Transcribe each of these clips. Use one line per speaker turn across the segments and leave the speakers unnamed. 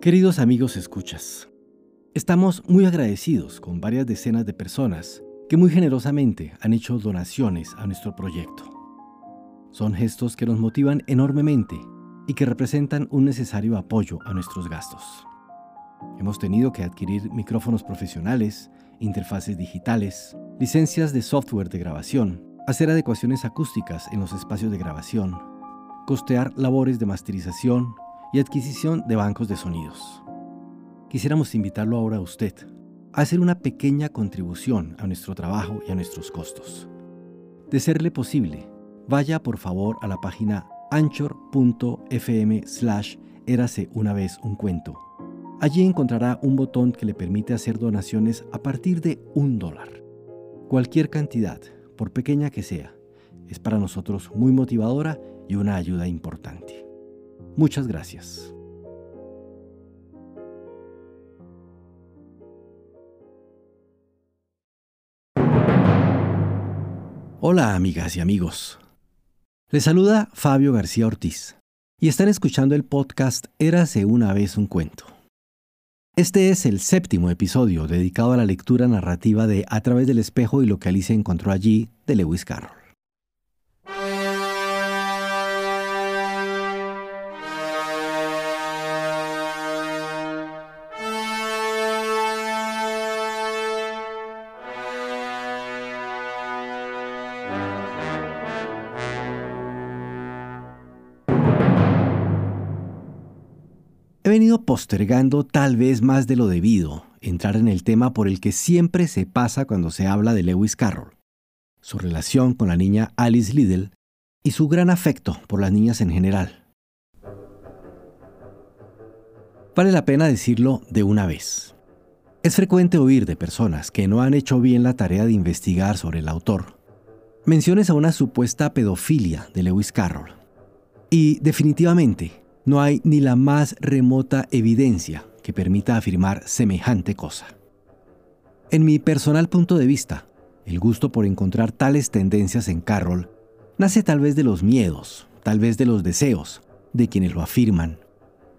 Queridos amigos escuchas, estamos muy agradecidos con varias decenas de personas que muy generosamente han hecho donaciones a nuestro proyecto. Son gestos que nos motivan enormemente y que representan un necesario apoyo a nuestros gastos. Hemos tenido que adquirir micrófonos profesionales, interfaces digitales, licencias de software de grabación, hacer adecuaciones acústicas en los espacios de grabación, costear labores de masterización y adquisición de bancos de sonidos. Quisiéramos invitarlo ahora a usted a hacer una pequeña contribución a nuestro trabajo y a nuestros costos. De serle posible, vaya por favor a la página anchor.fm slash érase una vez un cuento. Allí encontrará un botón que le permite hacer donaciones a partir de un dólar. Cualquier cantidad, por pequeña que sea, es para nosotros muy motivadora y una ayuda importante. Muchas gracias. Hola amigas y amigos. Les saluda Fabio García Ortiz y están escuchando el podcast Érase una vez un cuento. Este es el séptimo episodio dedicado a la lectura narrativa de A través del espejo y lo que Alice encontró allí de Lewis Carroll. Postergando tal vez más de lo debido entrar en el tema por el que siempre se pasa cuando se habla de Lewis Carroll, su relación con la niña Alice Liddell y su gran afecto por las niñas en general. Vale la pena decirlo de una vez. Es frecuente oír de personas que no han hecho bien la tarea de investigar sobre el autor menciones a una supuesta pedofilia de Lewis Carroll. Y definitivamente no hay ni la más remota evidencia que permita afirmar semejante cosa. En mi personal punto de vista, el gusto por encontrar tales tendencias en Carroll nace tal vez de los miedos, tal vez de los deseos de quienes lo afirman,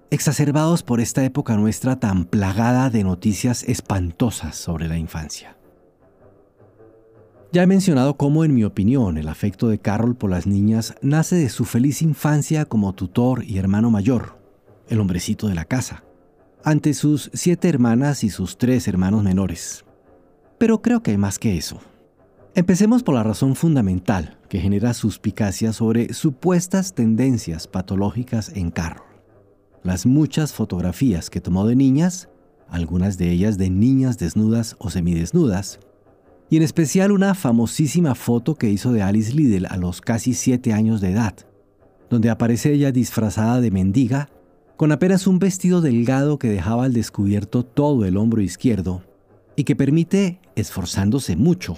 exacerbados por esta época nuestra tan plagada de noticias espantosas sobre la infancia. Ya he mencionado cómo, en mi opinión, el afecto de Carroll por las niñas nace de su feliz infancia como tutor y hermano mayor, el hombrecito de la casa, ante sus siete hermanas y sus tres hermanos menores. Pero creo que hay más que eso. Empecemos por la razón fundamental que genera suspicacia sobre supuestas tendencias patológicas en Carroll. Las muchas fotografías que tomó de niñas, algunas de ellas de niñas desnudas o semidesnudas, y en especial una famosísima foto que hizo de Alice Liddell a los casi siete años de edad, donde aparece ella disfrazada de mendiga, con apenas un vestido delgado que dejaba al descubierto todo el hombro izquierdo y que permite, esforzándose mucho,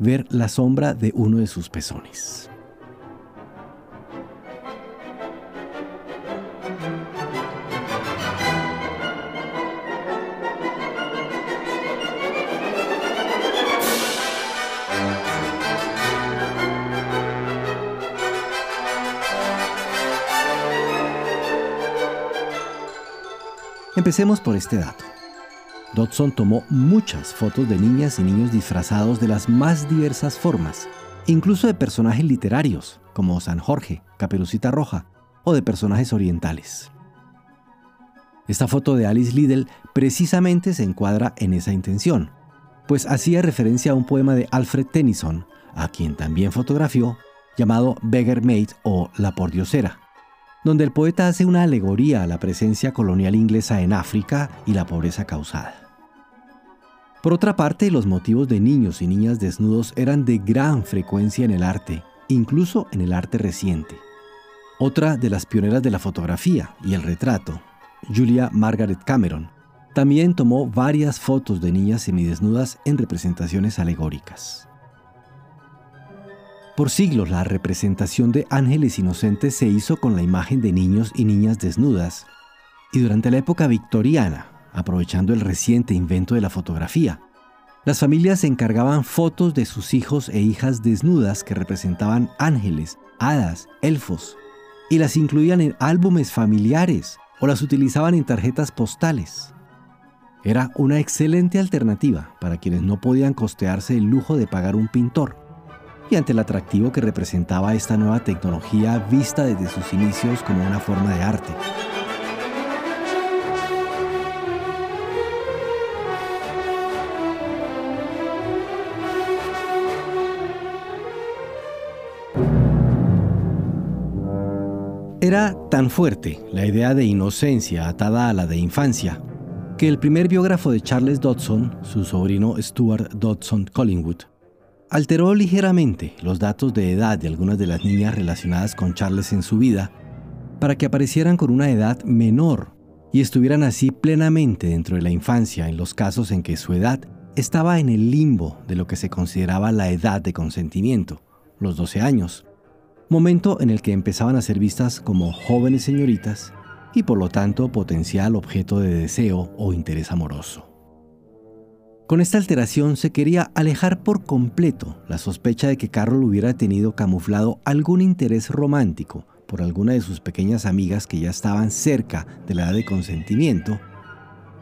ver la sombra de uno de sus pezones. Empecemos por este dato. Dodson tomó muchas fotos de niñas y niños disfrazados de las más diversas formas, incluso de personajes literarios, como San Jorge, Caperucita Roja, o de personajes orientales. Esta foto de Alice Liddell precisamente se encuadra en esa intención, pues hacía referencia a un poema de Alfred Tennyson, a quien también fotografió, llamado Beggar Maid o La Pordiosera, donde el poeta hace una alegoría a la presencia colonial inglesa en África y la pobreza causada. Por otra parte, los motivos de niños y niñas desnudos eran de gran frecuencia en el arte, incluso en el arte reciente. Otra de las pioneras de la fotografía y el retrato, Julia Margaret Cameron, también tomó varias fotos de niñas semidesnudas en representaciones alegóricas. Por siglos la representación de ángeles inocentes se hizo con la imagen de niños y niñas desnudas, y durante la época victoriana, aprovechando el reciente invento de la fotografía, las familias se encargaban fotos de sus hijos e hijas desnudas que representaban ángeles, hadas, elfos, y las incluían en álbumes familiares o las utilizaban en tarjetas postales. Era una excelente alternativa para quienes no podían costearse el lujo de pagar un pintor y ante el atractivo que representaba esta nueva tecnología vista desde sus inicios como una forma de arte. Era tan fuerte la idea de inocencia atada a la de infancia, que el primer biógrafo de Charles Dodson, su sobrino Stuart Dodson Collingwood, alteró ligeramente los datos de edad de algunas de las niñas relacionadas con Charles en su vida para que aparecieran con una edad menor y estuvieran así plenamente dentro de la infancia en los casos en que su edad estaba en el limbo de lo que se consideraba la edad de consentimiento, los 12 años, momento en el que empezaban a ser vistas como jóvenes señoritas y por lo tanto potencial objeto de deseo o interés amoroso. Con esta alteración se quería alejar por completo la sospecha de que Carroll hubiera tenido camuflado algún interés romántico por alguna de sus pequeñas amigas que ya estaban cerca de la edad de consentimiento,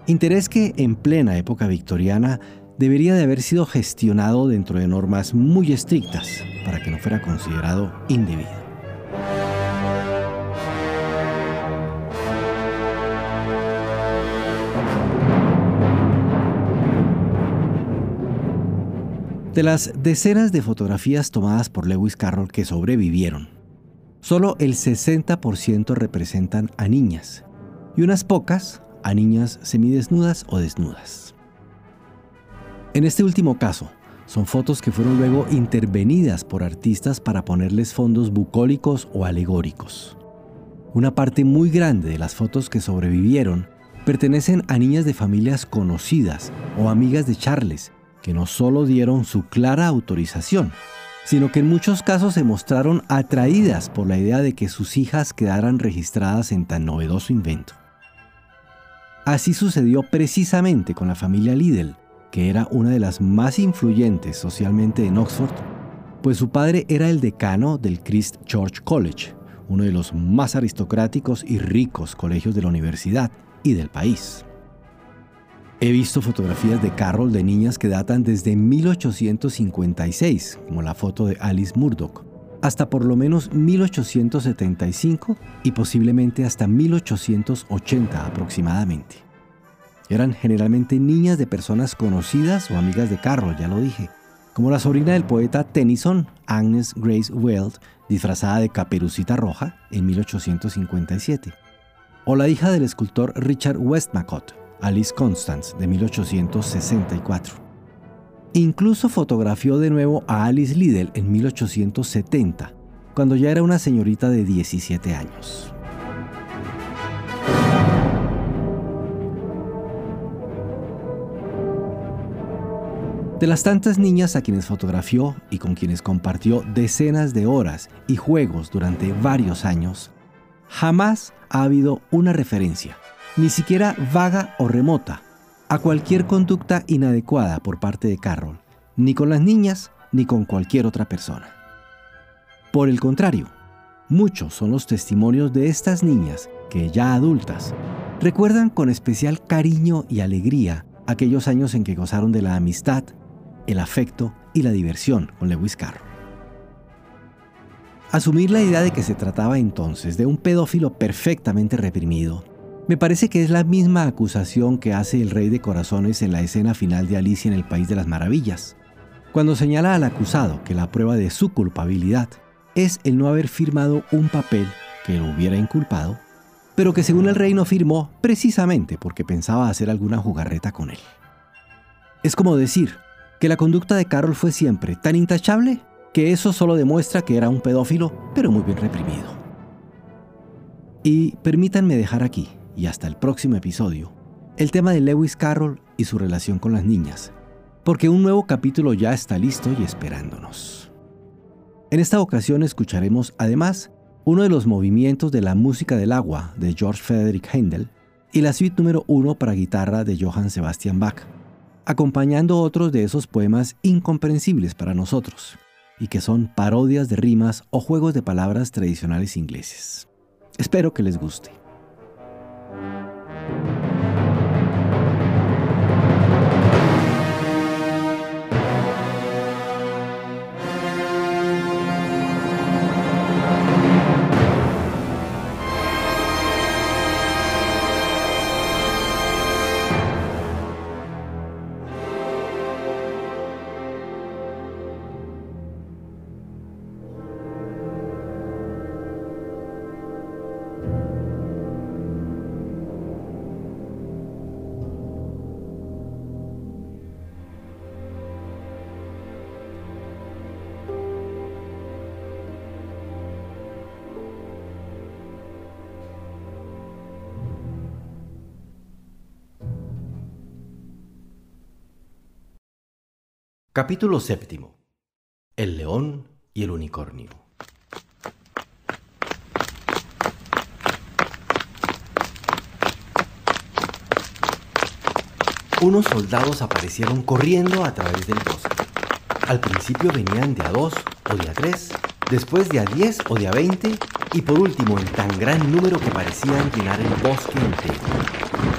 interés que en plena época victoriana debería de haber sido gestionado dentro de normas muy estrictas para que no fuera considerado indebido. De las decenas de fotografías tomadas por Lewis Carroll que sobrevivieron, solo el 60% representan a niñas y unas pocas a niñas semidesnudas o desnudas. En este último caso, son fotos que fueron luego intervenidas por artistas para ponerles fondos bucólicos o alegóricos. Una parte muy grande de las fotos que sobrevivieron pertenecen a niñas de familias conocidas o amigas de Charles, que no solo dieron su clara autorización, sino que en muchos casos se mostraron atraídas por la idea de que sus hijas quedaran registradas en tan novedoso invento. Así sucedió precisamente con la familia Liddell, que era una de las más influyentes socialmente en Oxford, pues su padre era el decano del Christ Church College, uno de los más aristocráticos y ricos colegios de la universidad y del país. He visto fotografías de Carroll de niñas que datan desde 1856, como la foto de Alice Murdoch, hasta por lo menos 1875 y posiblemente hasta 1880 aproximadamente. Eran generalmente niñas de personas conocidas o amigas de Carroll, ya lo dije, como la sobrina del poeta Tennyson, Agnes Grace Weld, disfrazada de caperucita roja en 1857, o la hija del escultor Richard Westmacott, Alice Constance, de 1864. Incluso fotografió de nuevo a Alice Liddell en 1870, cuando ya era una señorita de 17 años. De las tantas niñas a quienes fotografió y con quienes compartió decenas de horas y juegos durante varios años, jamás ha habido una referencia, ni siquiera vaga o remota, a cualquier conducta inadecuada por parte de Carroll, ni con las niñas ni con cualquier otra persona. Por el contrario, muchos son los testimonios de estas niñas que ya adultas recuerdan con especial cariño y alegría aquellos años en que gozaron de la amistad, el afecto y la diversión con Lewis Carroll. Asumir la idea de que se trataba entonces de un pedófilo perfectamente reprimido me parece que es la misma acusación que hace el rey de corazones en la escena final de Alicia en el País de las Maravillas, cuando señala al acusado que la prueba de su culpabilidad es el no haber firmado un papel que lo hubiera inculpado, pero que según el rey no firmó precisamente porque pensaba hacer alguna jugarreta con él. Es como decir, que la conducta de Carol fue siempre tan intachable que eso solo demuestra que era un pedófilo, pero muy bien reprimido. Y permítanme dejar aquí, y hasta el próximo episodio, el tema de Lewis Carroll y su relación con las niñas, porque un nuevo capítulo ya está listo y esperándonos. En esta ocasión escucharemos además uno de los movimientos de la música del agua de George Frederick Handel y la suite número uno para guitarra de Johann Sebastian Bach acompañando otros de esos poemas incomprensibles para nosotros, y que son parodias de rimas o juegos de palabras tradicionales ingleses. Espero que les guste. Capítulo séptimo. El león y el unicornio. Unos soldados aparecieron corriendo a través del bosque. Al principio venían de a dos o de a tres, después de a diez o de a veinte y por último en tan gran número que parecían llenar el bosque entero.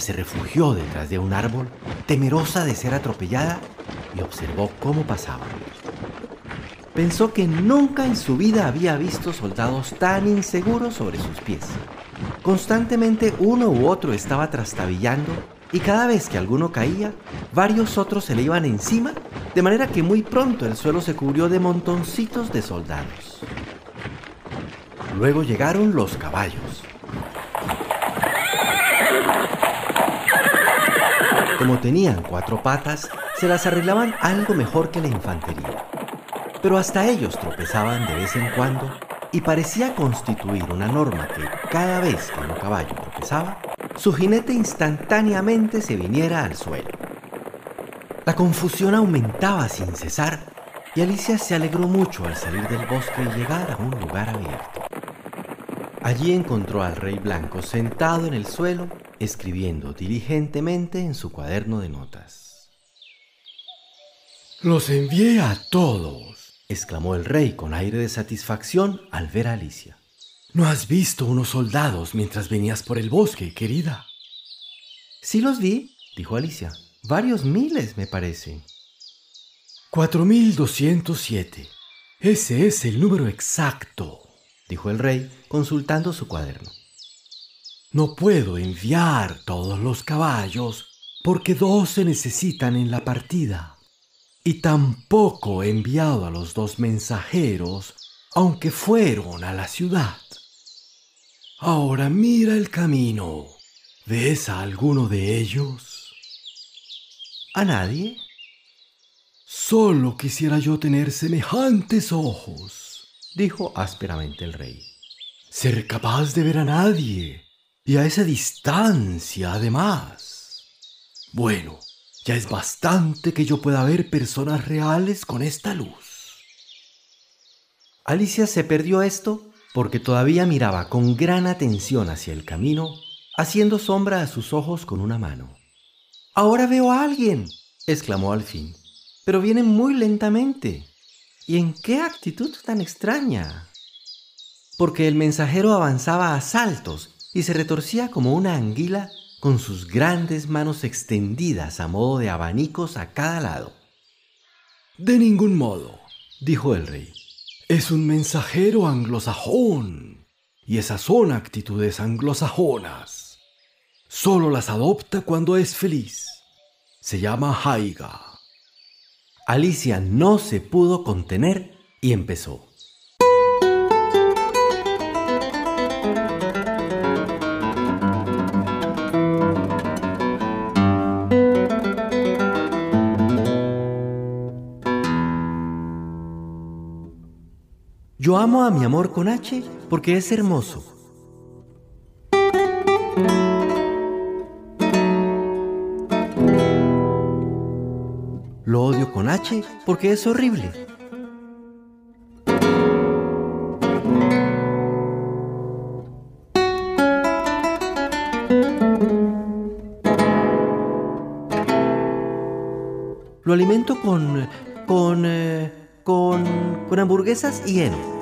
Se refugió detrás de un árbol, temerosa de ser atropellada, y observó cómo pasaban. Pensó que nunca en su vida había visto soldados tan inseguros sobre sus pies. Constantemente uno u otro estaba trastabillando y cada vez que alguno caía, varios otros se le iban encima, de manera que muy pronto el suelo se cubrió de montoncitos de soldados. Luego llegaron los caballos. Como tenían cuatro patas, se las arreglaban algo mejor que la infantería. Pero hasta ellos tropezaban de vez en cuando y parecía constituir una norma que cada vez que un caballo tropezaba, su jinete instantáneamente se viniera al suelo. La confusión aumentaba sin cesar y Alicia se alegró mucho al salir del bosque y llegar a un lugar abierto. Allí encontró al rey blanco sentado en el suelo escribiendo diligentemente en su cuaderno de notas.
Los envié a todos,
exclamó el rey con aire de satisfacción al ver a Alicia.
¿No has visto unos soldados mientras venías por el bosque, querida?
Sí los vi, dijo Alicia. Varios miles, me parece.
Cuatro mil doscientos siete. Ese es el número exacto, dijo el rey, consultando su cuaderno. No puedo enviar todos los caballos porque dos se necesitan en la partida. Y tampoco he enviado a los dos mensajeros, aunque fueron a la ciudad. Ahora mira el camino. ¿Ves a alguno de ellos?
¿A nadie?
Solo quisiera yo tener semejantes ojos,
dijo ásperamente el rey.
Ser capaz de ver a nadie y a esa distancia, además. Bueno, ya es bastante que yo pueda ver personas reales con esta luz.
Alicia se perdió esto porque todavía miraba con gran atención hacia el camino, haciendo sombra a sus ojos con una mano. Ahora veo a alguien, exclamó al fin, pero viene muy lentamente. ¿Y en qué actitud tan extraña? Porque el mensajero avanzaba a saltos y se retorcía como una anguila con sus grandes manos extendidas a modo de abanicos a cada lado.
De ningún modo, dijo el rey. Es un mensajero anglosajón, y esas son actitudes anglosajonas. Solo las adopta cuando es feliz. Se llama Haiga.
Alicia no se pudo contener y empezó. Yo amo a mi amor con H porque es hermoso. Lo odio con H porque es horrible. Lo alimento con... con... Eh, con, con hamburguesas y heno.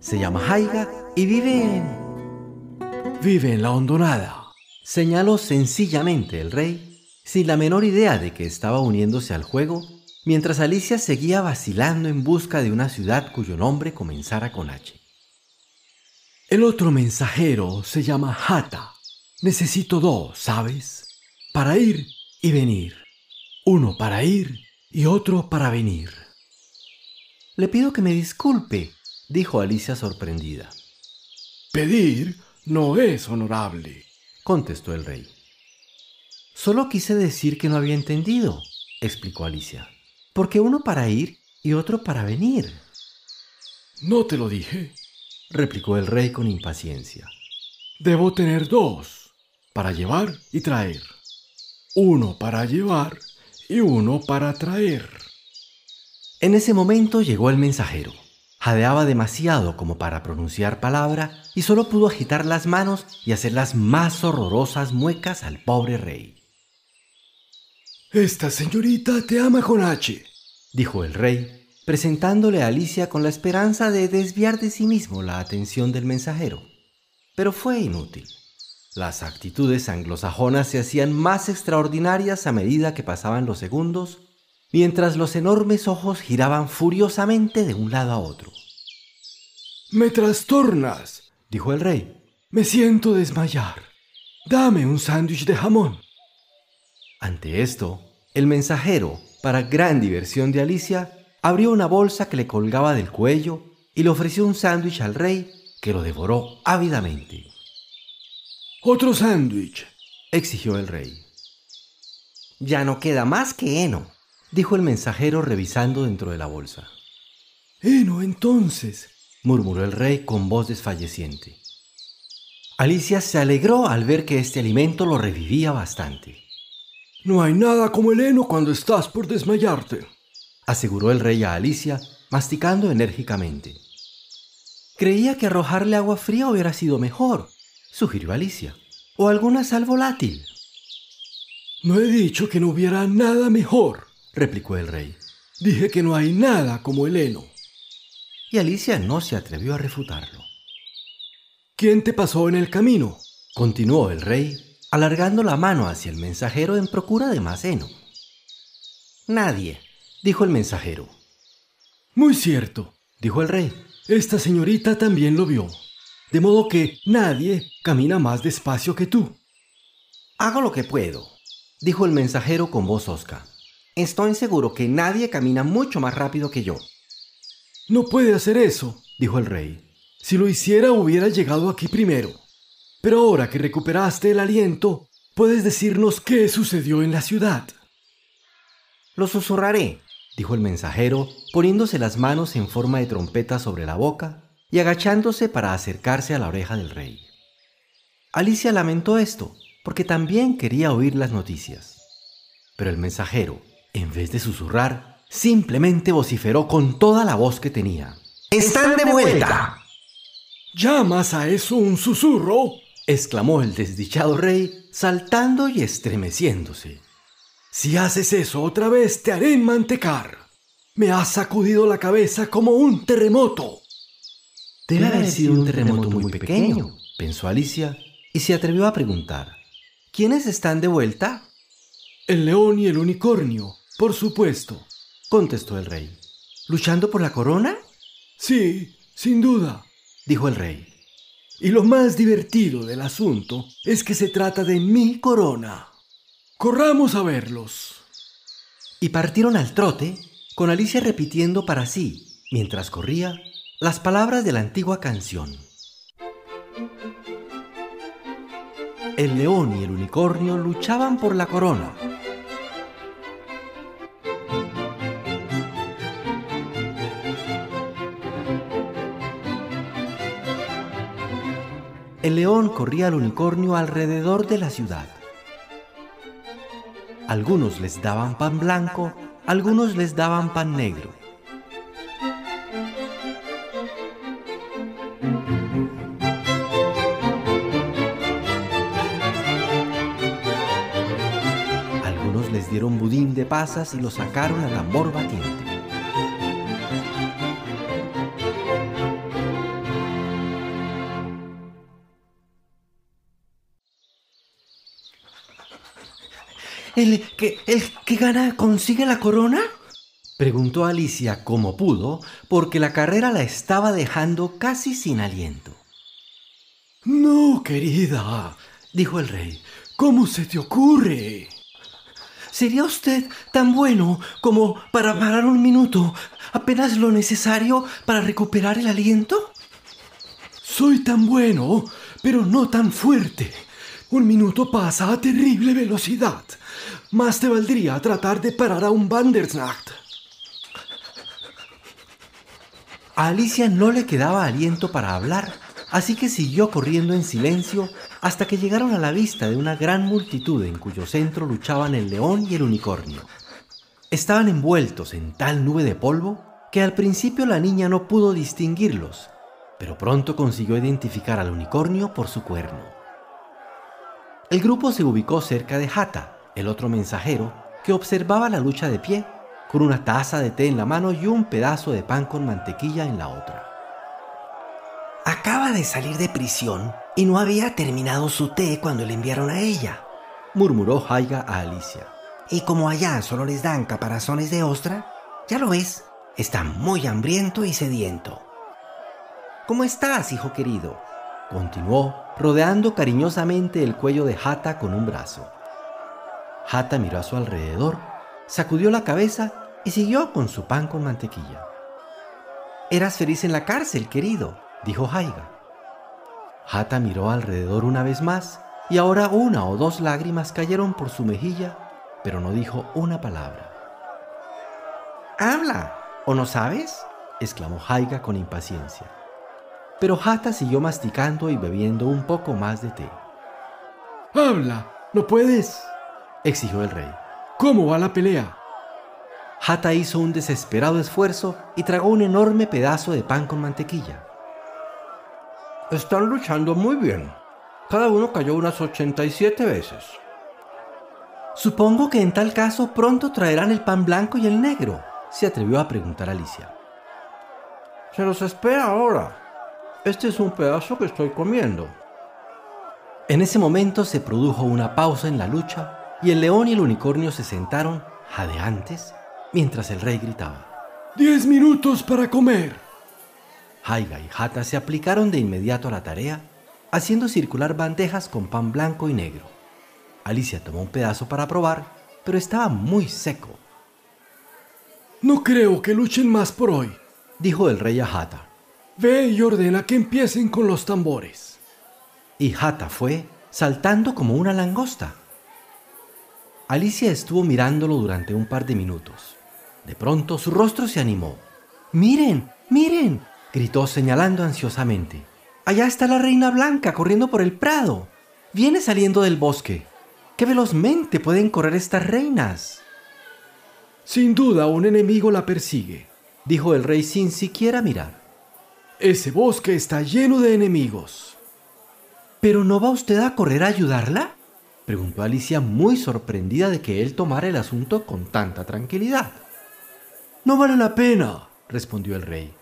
Se llama Jaiga y vive en...
Vive en la hondonada.
Señaló sencillamente el rey, sin la menor idea de que estaba uniéndose al juego mientras Alicia seguía vacilando en busca de una ciudad cuyo nombre comenzara con H.
El otro mensajero se llama Hata. Necesito dos, ¿sabes? Para ir y venir. Uno para ir y otro para venir.
Le pido que me disculpe, dijo Alicia sorprendida.
Pedir no es honorable,
contestó el rey. Solo quise decir que no había entendido, explicó Alicia. Porque uno para ir y otro para venir.
No te lo dije,
replicó el rey con impaciencia.
Debo tener dos, para llevar y traer. Uno para llevar y uno para traer.
En ese momento llegó el mensajero. Jadeaba demasiado como para pronunciar palabra y solo pudo agitar las manos y hacer las más horrorosas muecas al pobre rey.
Esta señorita te ama con H,
dijo el rey, presentándole a Alicia con la esperanza de desviar de sí mismo la atención del mensajero. Pero fue inútil. Las actitudes anglosajonas se hacían más extraordinarias a medida que pasaban los segundos mientras los enormes ojos giraban furiosamente de un lado a otro.
Me trastornas, dijo el rey. Me siento desmayar. Dame un sándwich de jamón.
Ante esto, el mensajero, para gran diversión de Alicia, abrió una bolsa que le colgaba del cuello y le ofreció un sándwich al rey, que lo devoró ávidamente.
Otro sándwich,
exigió el rey. Ya no queda más que heno, dijo el mensajero revisando dentro de la bolsa.
Heno, entonces,
murmuró el rey con voz desfalleciente. Alicia se alegró al ver que este alimento lo revivía bastante.
No hay nada como el heno cuando estás por desmayarte,
aseguró el rey a Alicia, masticando enérgicamente. Creía que arrojarle agua fría hubiera sido mejor, sugirió Alicia, o alguna sal volátil.
No he dicho que no hubiera nada mejor, replicó el rey. Dije que no hay nada como el heno.
Y Alicia no se atrevió a refutarlo.
¿Quién te pasó en el camino?
continuó el rey, alargando la mano hacia el mensajero en procura de más heno. Nadie, dijo el mensajero.
Muy cierto, dijo el rey. Esta señorita también lo vio. De modo que nadie camina más despacio que tú.
Hago lo que puedo, dijo el mensajero con voz hosca. Estoy seguro que nadie camina mucho más rápido que yo.
No puede hacer eso, dijo el rey. Si lo hiciera hubiera llegado aquí primero. Pero ahora que recuperaste el aliento, puedes decirnos qué sucedió en la ciudad.
Lo susurraré, dijo el mensajero, poniéndose las manos en forma de trompeta sobre la boca y agachándose para acercarse a la oreja del rey. Alicia lamentó esto, porque también quería oír las noticias. Pero el mensajero, en vez de susurrar, simplemente vociferó con toda la voz que tenía. ¡Están de vuelta!
¿Llamas a eso un susurro?
Exclamó el desdichado rey, saltando y estremeciéndose.
Si haces eso otra vez, te haré mantecar. Me has sacudido la cabeza como un terremoto.
Debe haber sido un terremoto muy pequeño, pensó Alicia, y se atrevió a preguntar. ¿Quiénes están de vuelta?
El león y el unicornio, por supuesto,
contestó el rey. ¿Luchando por la corona?
Sí, sin duda,
dijo el rey.
Y lo más divertido del asunto es que se trata de mi corona. Corramos a verlos.
Y partieron al trote, con Alicia repitiendo para sí, mientras corría, las palabras de la antigua canción. El león y el unicornio luchaban por la corona. Corría al unicornio alrededor de la ciudad. Algunos les daban pan blanco, algunos les daban pan negro. Algunos les dieron budín de pasas y lo sacaron a tambor batiente. ¿El que, el que gana consigue la corona? Preguntó Alicia como pudo, porque la carrera la estaba dejando casi sin aliento.
No, querida, dijo el rey. ¿Cómo se te ocurre?
¿Sería usted tan bueno como para parar un minuto, apenas lo necesario para recuperar el aliento?
Soy tan bueno, pero no tan fuerte. Un minuto pasa a terrible velocidad. Más te valdría tratar de parar a un Bandersnacht.
A Alicia no le quedaba aliento para hablar, así que siguió corriendo en silencio hasta que llegaron a la vista de una gran multitud en cuyo centro luchaban el león y el unicornio. Estaban envueltos en tal nube de polvo que al principio la niña no pudo distinguirlos, pero pronto consiguió identificar al unicornio por su cuerno. El grupo se ubicó cerca de Hata, el otro mensajero, que observaba la lucha de pie, con una taza de té en la mano y un pedazo de pan con mantequilla en la otra.
Acaba de salir de prisión y no había terminado su té cuando le enviaron a ella, murmuró Haiga a Alicia. Y como allá solo les dan caparazones de ostra, ya lo ves, está muy hambriento y sediento.
¿Cómo estás, hijo querido? Continuó, rodeando cariñosamente el cuello de Hata con un brazo. Hata miró a su alrededor, sacudió la cabeza y siguió con su pan con mantequilla. Eras feliz en la cárcel, querido, dijo Haiga. Hata miró alrededor una vez más y ahora una o dos lágrimas cayeron por su mejilla pero no dijo una palabra.
¡Habla! ¿O no sabes?
exclamó Haiga con impaciencia. Pero Hata siguió masticando y bebiendo un poco más de té.
¡Habla! ¿No puedes?
Exigió el rey.
¿Cómo va la pelea?
Hata hizo un desesperado esfuerzo y tragó un enorme pedazo de pan con mantequilla. Están luchando muy bien. Cada uno cayó unas 87 veces. Supongo que en tal caso pronto traerán el pan blanco y el negro, se atrevió a preguntar Alicia. Se los espera ahora. Este es un pedazo que estoy comiendo. En ese momento se produjo una pausa en la lucha y el león y el unicornio se sentaron, jadeantes, mientras el rey gritaba.
¡Diez minutos para comer!
Haiga y Hata se aplicaron de inmediato a la tarea, haciendo circular bandejas con pan blanco y negro. Alicia tomó un pedazo para probar, pero estaba muy seco.
No creo que luchen más por hoy,
dijo el rey a Hata.
Ve y ordena que empiecen con los tambores.
Y Hata fue, saltando como una langosta. Alicia estuvo mirándolo durante un par de minutos. De pronto su rostro se animó. Miren, miren, gritó señalando ansiosamente. Allá está la reina blanca corriendo por el prado. Viene saliendo del bosque. ¡Qué velozmente pueden correr estas reinas!
Sin duda un enemigo la persigue,
dijo el rey sin siquiera mirar.
Ese bosque está lleno de enemigos.
¿Pero no va usted a correr a ayudarla? Preguntó Alicia muy sorprendida de que él tomara el asunto con tanta tranquilidad.
No vale la pena, respondió el rey.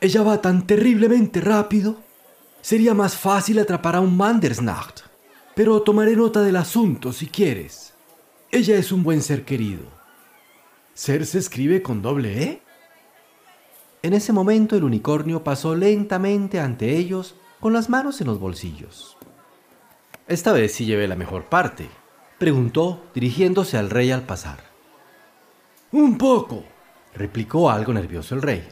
Ella va tan terriblemente rápido. Sería más fácil atrapar a un Mandersnacht pero tomaré nota del asunto si quieres. Ella es un buen ser querido. ¿Ser se escribe con doble E?
En ese momento el unicornio pasó lentamente ante ellos con las manos en los bolsillos. Esta vez sí llevé la mejor parte, preguntó dirigiéndose al rey al pasar.
Un poco,
replicó algo nervioso el rey.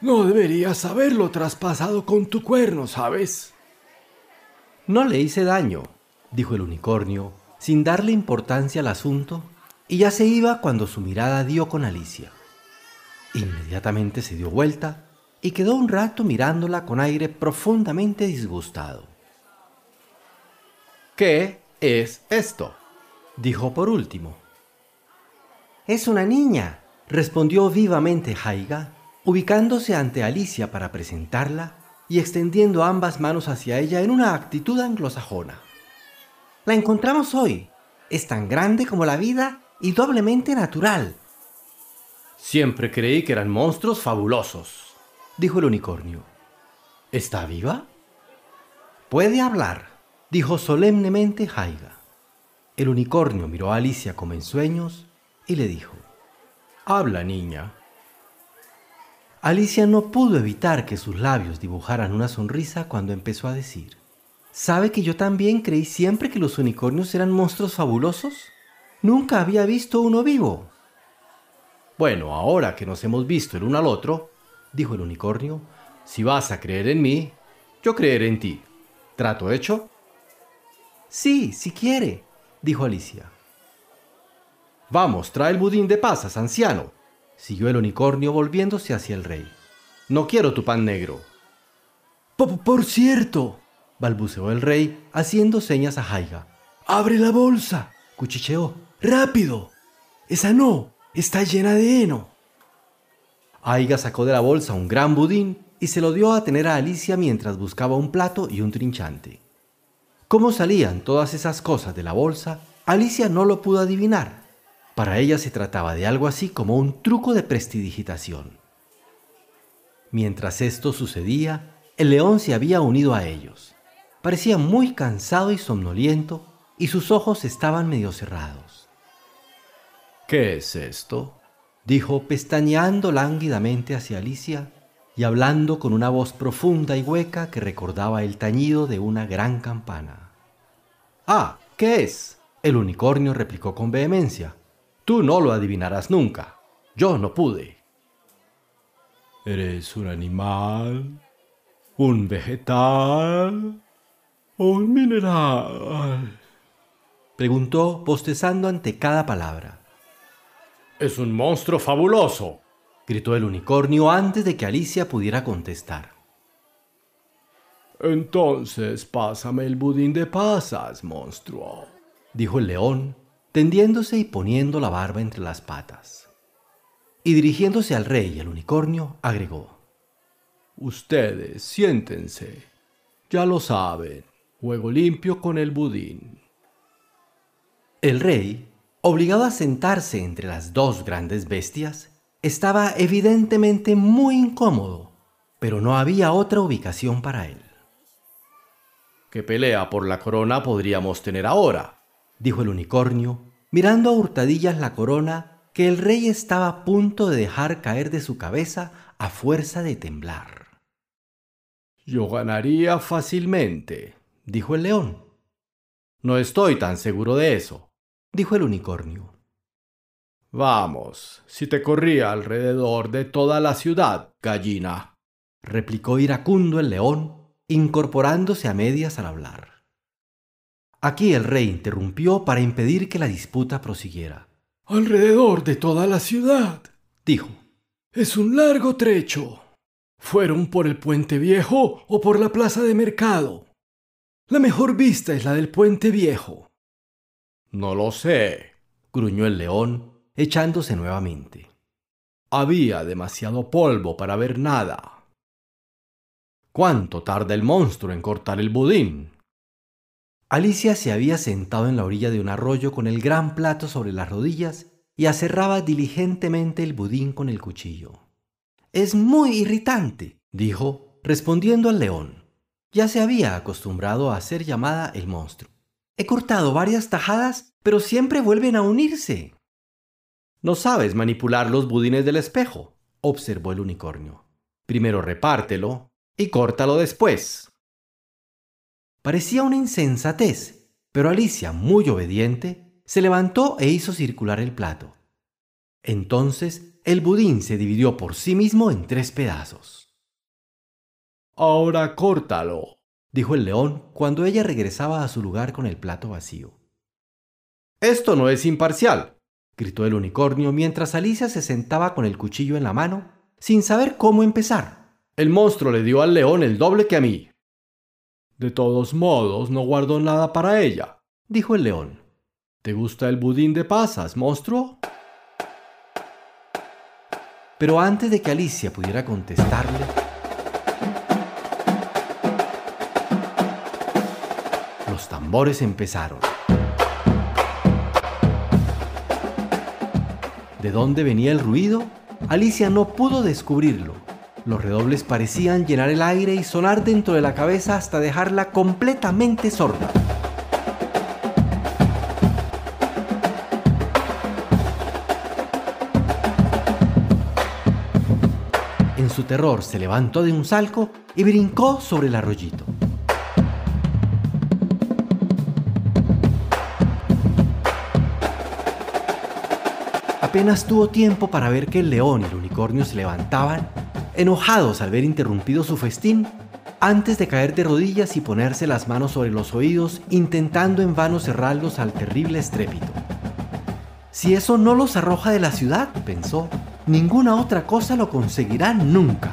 No deberías haberlo traspasado con tu cuerno, ¿sabes?
No le hice daño, dijo el unicornio, sin darle importancia al asunto, y ya se iba cuando su mirada dio con Alicia. Inmediatamente se dio vuelta y quedó un rato mirándola con aire profundamente disgustado. ¿Qué es esto? dijo por último. Es una niña, respondió vivamente Haiga, ubicándose ante Alicia para presentarla y extendiendo ambas manos hacia ella en una actitud anglosajona. La encontramos hoy. Es tan grande como la vida y doblemente natural. Siempre creí que eran monstruos fabulosos, dijo el unicornio. ¿Está viva? Puede hablar, dijo solemnemente Haiga. El unicornio miró a Alicia como en sueños y le dijo, Habla, niña. Alicia no pudo evitar que sus labios dibujaran una sonrisa cuando empezó a decir, ¿Sabe que yo también creí siempre que los unicornios eran monstruos fabulosos? Nunca había visto uno vivo. Bueno, ahora que nos hemos visto el uno al otro, dijo el unicornio, si vas a creer en mí, yo creeré en ti. ¿Trato hecho?
Sí, si quiere, dijo Alicia.
Vamos, trae el budín de pasas, anciano, siguió el unicornio volviéndose hacia el rey. No quiero tu pan negro.
Por, cierto,
balbuceó el rey, haciendo señas a Jaiga.
¡Abre la bolsa! cuchicheó. ¡Rápido! Esa no, está llena de heno.
Aiga sacó de la bolsa un gran budín y se lo dio a tener a Alicia mientras buscaba un plato y un trinchante. Cómo salían todas esas cosas de la bolsa, Alicia no lo pudo adivinar. Para ella se trataba de algo así como un truco de prestidigitación. Mientras esto sucedía, el león se había unido a ellos. Parecía muy cansado y somnoliento y sus ojos estaban medio cerrados.
¿Qué es esto?
dijo pestañeando lánguidamente hacia Alicia y hablando con una voz profunda y hueca que recordaba el tañido de una gran campana. Ah, ¿qué es? El unicornio replicó con vehemencia. Tú no lo adivinarás nunca. Yo no pude.
¿Eres un animal? ¿Un vegetal? ¿O un mineral?
Preguntó, postezando ante cada palabra.
Es un monstruo fabuloso,
gritó el unicornio antes de que Alicia pudiera contestar.
Entonces pásame el budín de pasas, monstruo,
dijo el león, tendiéndose y poniendo la barba entre las patas. Y dirigiéndose al rey y al unicornio, agregó,
Ustedes siéntense, ya lo saben, juego limpio con el budín.
El rey Obligado a sentarse entre las dos grandes bestias, estaba evidentemente muy incómodo, pero no había otra ubicación para él.
¿Qué pelea por la corona podríamos tener ahora?
dijo el unicornio, mirando a hurtadillas la corona que el rey estaba a punto de dejar caer de su cabeza a fuerza de temblar.
Yo ganaría fácilmente, dijo el león.
No estoy tan seguro de eso, dijo el unicornio.
Vamos, si te corría alrededor de toda la ciudad, gallina,
replicó iracundo el león, incorporándose a medias al hablar. Aquí el rey interrumpió para impedir que la disputa prosiguiera.
Alrededor de toda la ciudad,
dijo.
Es un largo trecho. ¿Fueron por el puente viejo o por la plaza de mercado? La mejor vista es la del puente viejo.
No lo sé, gruñó el león, echándose nuevamente.
Había demasiado polvo para ver nada.
¿Cuánto tarda el monstruo en cortar el budín? Alicia se había sentado en la orilla de un arroyo con el gran plato sobre las rodillas y aserraba diligentemente el budín con el cuchillo. Es muy irritante, dijo, respondiendo al león. Ya se había acostumbrado a ser llamada el monstruo. He cortado varias tajadas, pero siempre vuelven a unirse. No sabes manipular los budines del espejo, observó el unicornio. Primero repártelo y córtalo después. Parecía una insensatez, pero Alicia, muy obediente, se levantó e hizo circular el plato. Entonces el budín se dividió por sí mismo en tres pedazos.
Ahora córtalo,
dijo el león cuando ella regresaba a su lugar con el plato vacío. Esto no es imparcial, gritó el unicornio mientras Alicia se sentaba con el cuchillo en la mano, sin saber cómo empezar. El monstruo le dio al león el doble que a mí.
De todos modos, no guardó nada para ella,
dijo el león.
¿Te gusta el budín de pasas, monstruo?
Pero antes de que Alicia pudiera contestarle, tambores empezaron. ¿De dónde venía el ruido? Alicia no pudo descubrirlo. Los redobles parecían llenar el aire y sonar dentro de la cabeza hasta dejarla completamente sorda. En su terror se levantó de un salco y brincó sobre el arroyito. Apenas tuvo tiempo para ver que el león y el unicornio se levantaban, enojados al ver interrumpido su festín, antes de caer de rodillas y ponerse las manos sobre los oídos, intentando en vano cerrarlos al terrible estrépito. Si eso no los arroja de la ciudad, pensó, ninguna otra cosa lo conseguirá nunca.